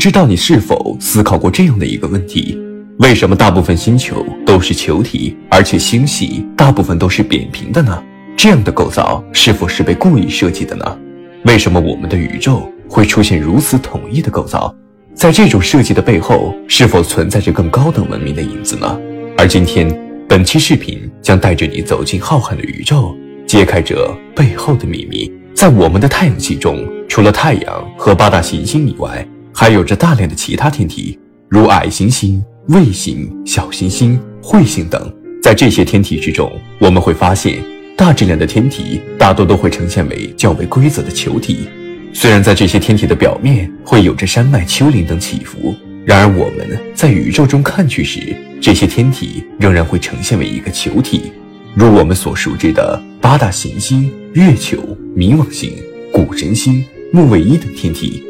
知道你是否思考过这样的一个问题：为什么大部分星球都是球体，而且星系大部分都是扁平的呢？这样的构造是否是被故意设计的呢？为什么我们的宇宙会出现如此统一的构造？在这种设计的背后，是否存在着更高等文明的影子呢？而今天，本期视频将带着你走进浩瀚的宇宙，揭开这背后的秘密。在我们的太阳系中，除了太阳和八大行星以外，还有着大量的其他天体，如矮行星、卫星、小行星、彗星等。在这些天体之中，我们会发现，大质量的天体大多都会呈现为较为规则的球体。虽然在这些天体的表面会有着山脉、丘陵等起伏，然而我们在宇宙中看去时，这些天体仍然会呈现为一个球体，如我们所熟知的八大行星、月球、冥王星、谷神星、木卫一等天体。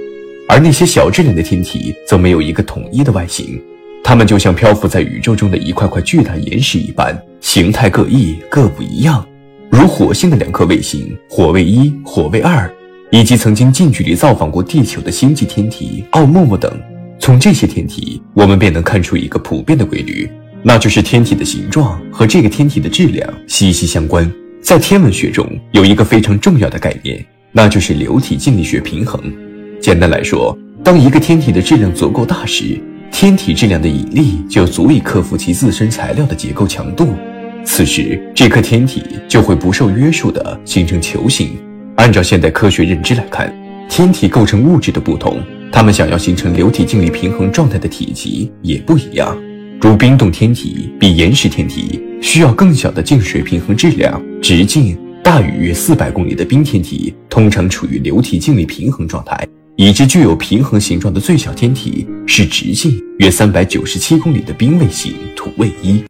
而那些小质量的天体则没有一个统一的外形，它们就像漂浮在宇宙中的一块块巨大岩石一般，形态各异，各不一样。如火星的两颗卫星火卫一、火卫二，以及曾经近距离造访过地球的星际天体奥陌陌等。从这些天体，我们便能看出一个普遍的规律，那就是天体的形状和这个天体的质量息息相关。在天文学中，有一个非常重要的概念，那就是流体静力学平衡。简单来说，当一个天体的质量足够大时，天体质量的引力就足以克服其自身材料的结构强度，此时这颗天体就会不受约束地形成球形。按照现代科学认知来看，天体构成物质的不同，它们想要形成流体静力平衡状态的体积也不一样。如冰冻天体比岩石天体需要更小的静水平衡质量，直径大于约四百公里的冰天体通常处于流体静力平衡状态。已知具有平衡形状的最小天体是直径约三百九十七公里的冰卫星土卫一，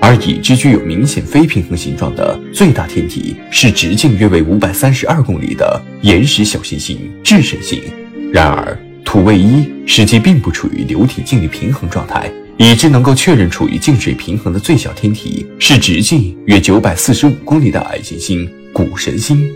而已知具有明显非平衡形状的最大天体是直径约为五百三十二公里的岩石小行星智神星。然而，土卫一实际并不处于流体静力平衡状态，已知能够确认处于静水平衡的最小天体是直径约九百四十五公里的矮行星谷神星。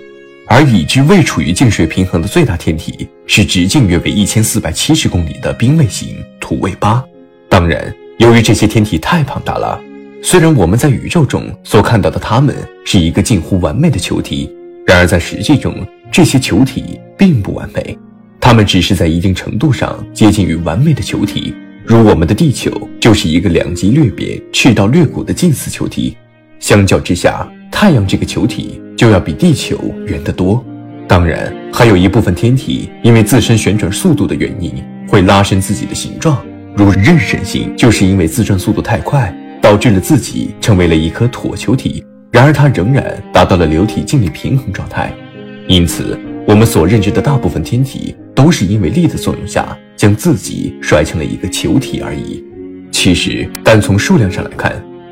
而已知未处于静水平衡的最大天体是直径约为一千四百七十公里的冰卫星土卫八。当然，由于这些天体太庞大了，虽然我们在宇宙中所看到的它们是一个近乎完美的球体，然而在实际中，这些球体并不完美，它们只是在一定程度上接近于完美的球体。如我们的地球就是一个两极略扁、赤道略鼓的近似球体，相较之下。太阳这个球体就要比地球圆得多，当然还有一部分天体因为自身旋转速度的原因会拉伸自己的形状，如妊神星就是因为自转速度太快，导致了自己成为了一颗椭球体，然而它仍然达到了流体静力平衡状态。因此，我们所认知的大部分天体都是因为力的作用下将自己甩成了一个球体而已。其实，单从数量上来看，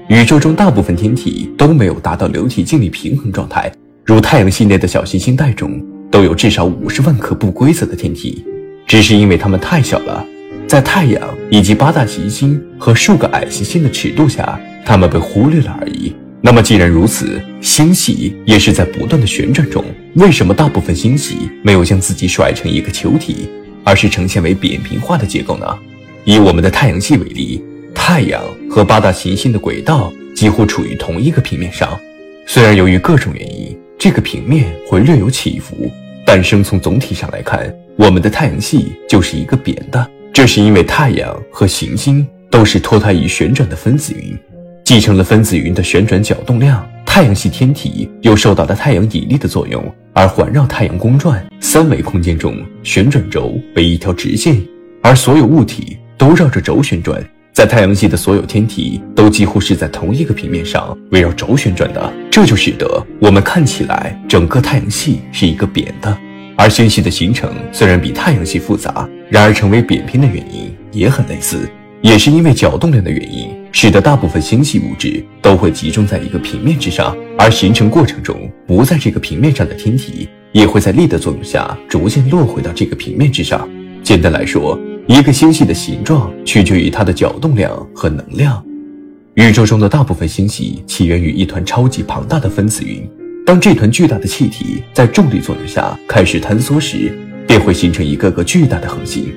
宇宙中大部分天体都没有达到流体静力平衡状态，如太阳系内的小行星带中都有至少五十万颗不规则的天体，只是因为它们太小了，在太阳以及八大行星和数个矮行星的尺度下，它们被忽略了而已。那么既然如此，星系也是在不断的旋转中，为什么大部分星系没有将自己甩成一个球体，而是呈现为扁平化的结构呢？以我们的太阳系为例。太阳和八大行星的轨道几乎处于同一个平面上，虽然由于各种原因，这个平面会略有起伏，但生从总体上来看，我们的太阳系就是一个扁的。这是因为太阳和行星都是脱胎于旋转的分子云，继承了分子云的旋转角动量。太阳系天体又受到了太阳引力的作用，而环绕太阳公转。三维空间中，旋转轴为一条直线，而所有物体都绕着轴旋转。在太阳系的所有天体都几乎是在同一个平面上围绕轴旋转的，这就使得我们看起来整个太阳系是一个扁的。而星系的形成虽然比太阳系复杂，然而成为扁平的原因也很类似，也是因为角动量的原因，使得大部分星系物质都会集中在一个平面之上，而形成过程中不在这个平面上的天体也会在力的作用下逐渐落回到这个平面之上。简单来说。一个星系的形状取决于它的角动量和能量。宇宙中的大部分星系起源于一团超级庞大的分子云。当这团巨大的气体在重力作用下开始坍缩时，便会形成一个个巨大的恒星。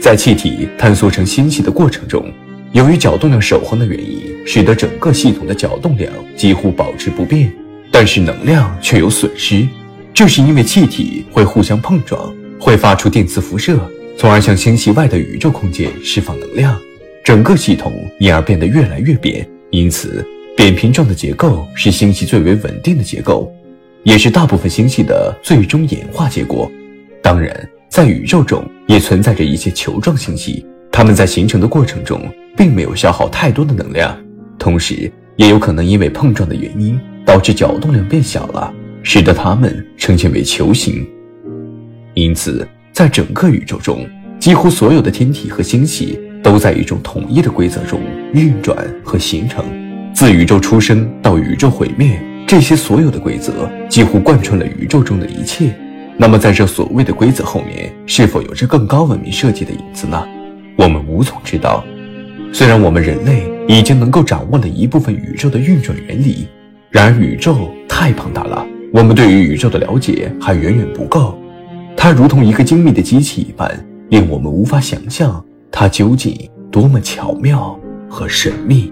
在气体坍缩成星系的过程中，由于角动量守恒的原因，使得整个系统的角动量几乎保持不变，但是能量却有损失。这是因为气体会互相碰撞，会发出电磁辐射，从而向星系外的宇宙空间释放能量，整个系统因而变得越来越扁。因此，扁平状的结构是星系最为稳定的结构，也是大部分星系的最终演化结果。当然，在宇宙中也存在着一些球状星系，它们在形成的过程中并没有消耗太多的能量，同时也有可能因为碰撞的原因导致角动量变小了。使得它们呈现为球形，因此，在整个宇宙中，几乎所有的天体和星系都在一种统一的规则中运转和形成。自宇宙出生到宇宙毁灭，这些所有的规则几乎贯穿了宇宙中的一切。那么，在这所谓的规则后面，是否有着更高文明设计的影子呢？我们无从知道。虽然我们人类已经能够掌握了一部分宇宙的运转原理，然而宇宙太庞大了。我们对于宇宙的了解还远远不够，它如同一个精密的机器一般，令我们无法想象它究竟多么巧妙和神秘。